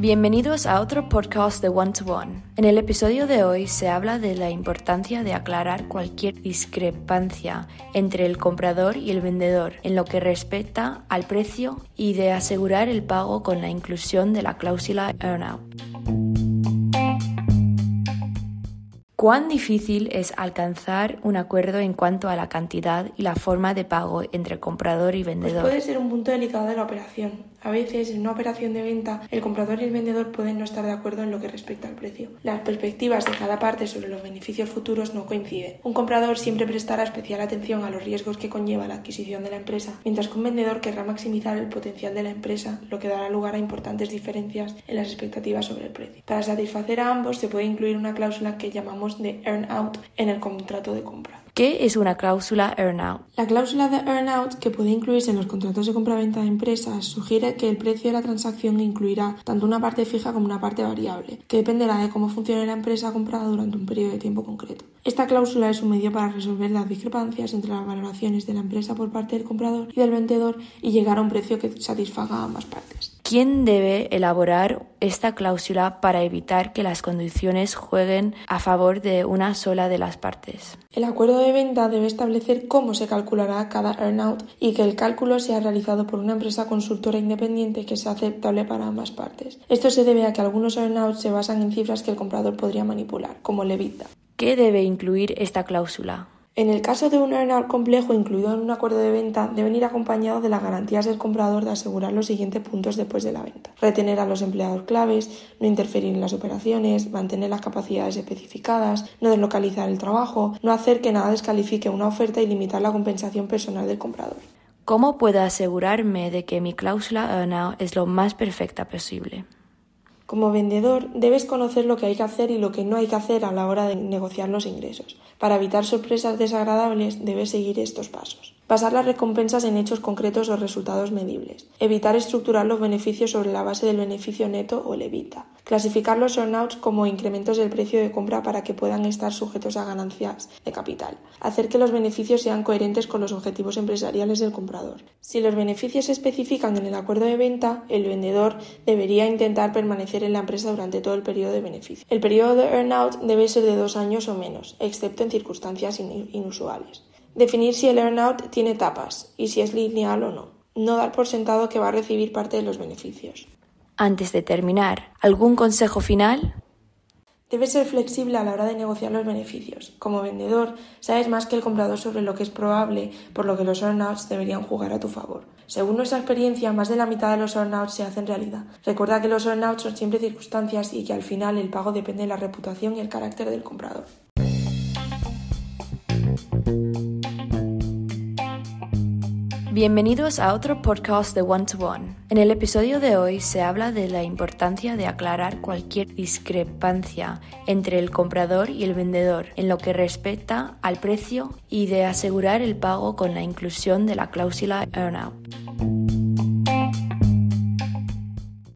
Bienvenidos a otro podcast de One to One. En el episodio de hoy se habla de la importancia de aclarar cualquier discrepancia entre el comprador y el vendedor en lo que respecta al precio y de asegurar el pago con la inclusión de la cláusula earnout. ¿Cuán difícil es alcanzar un acuerdo en cuanto a la cantidad y la forma de pago entre comprador y vendedor? Pues puede ser un punto delicado de la operación. A veces, en una operación de venta, el comprador y el vendedor pueden no estar de acuerdo en lo que respecta al precio. Las perspectivas de cada parte sobre los beneficios futuros no coinciden. Un comprador siempre prestará especial atención a los riesgos que conlleva la adquisición de la empresa, mientras que un vendedor querrá maximizar el potencial de la empresa, lo que dará lugar a importantes diferencias en las expectativas sobre el precio. Para satisfacer a ambos se puede incluir una cláusula que llamamos de earn out en el contrato de compra. ¿Qué es una cláusula earnout? La cláusula de earnout, que puede incluirse en los contratos de compra-venta de empresas, sugiere que el precio de la transacción incluirá tanto una parte fija como una parte variable, que dependerá de cómo funcione la empresa comprada durante un periodo de tiempo concreto. Esta cláusula es un medio para resolver las discrepancias entre las valoraciones de la empresa por parte del comprador y del vendedor y llegar a un precio que satisfaga a ambas partes. ¿Quién debe elaborar esta cláusula para evitar que las condiciones jueguen a favor de una sola de las partes? El acuerdo de venta debe establecer cómo se calculará cada earnout y que el cálculo sea realizado por una empresa consultora independiente que sea aceptable para ambas partes. Esto se debe a que algunos earnouts se basan en cifras que el comprador podría manipular, como el EBITDA. ¿Qué debe incluir esta cláusula? En el caso de un earnout complejo incluido en un acuerdo de venta, deben ir acompañados de las garantías del comprador de asegurar los siguientes puntos después de la venta. Retener a los empleados claves, no interferir en las operaciones, mantener las capacidades especificadas, no deslocalizar el trabajo, no hacer que nada descalifique una oferta y limitar la compensación personal del comprador. ¿Cómo puedo asegurarme de que mi cláusula earnout es lo más perfecta posible? Como vendedor, debes conocer lo que hay que hacer y lo que no hay que hacer a la hora de negociar los ingresos. Para evitar sorpresas desagradables, debes seguir estos pasos. Basar las recompensas en hechos concretos o resultados medibles. Evitar estructurar los beneficios sobre la base del beneficio neto o el evita. Clasificar los earnouts como incrementos del precio de compra para que puedan estar sujetos a ganancias de capital. Hacer que los beneficios sean coherentes con los objetivos empresariales del comprador. Si los beneficios se especifican en el acuerdo de venta, el vendedor debería intentar permanecer en la empresa durante todo el periodo de beneficio. El periodo de earnout debe ser de dos años o menos, excepto en circunstancias inusuales. Definir si el earnout tiene etapas y si es lineal o no. No dar por sentado que va a recibir parte de los beneficios. Antes de terminar, ¿algún consejo final? Debes ser flexible a la hora de negociar los beneficios. Como vendedor, sabes más que el comprador sobre lo que es probable, por lo que los earnouts deberían jugar a tu favor. Según nuestra experiencia, más de la mitad de los earnouts se hacen realidad. Recuerda que los earnouts son siempre circunstancias y que al final el pago depende de la reputación y el carácter del comprador. Bienvenidos a otro podcast de One to One. En el episodio de hoy se habla de la importancia de aclarar cualquier discrepancia entre el comprador y el vendedor en lo que respecta al precio y de asegurar el pago con la inclusión de la cláusula earnout.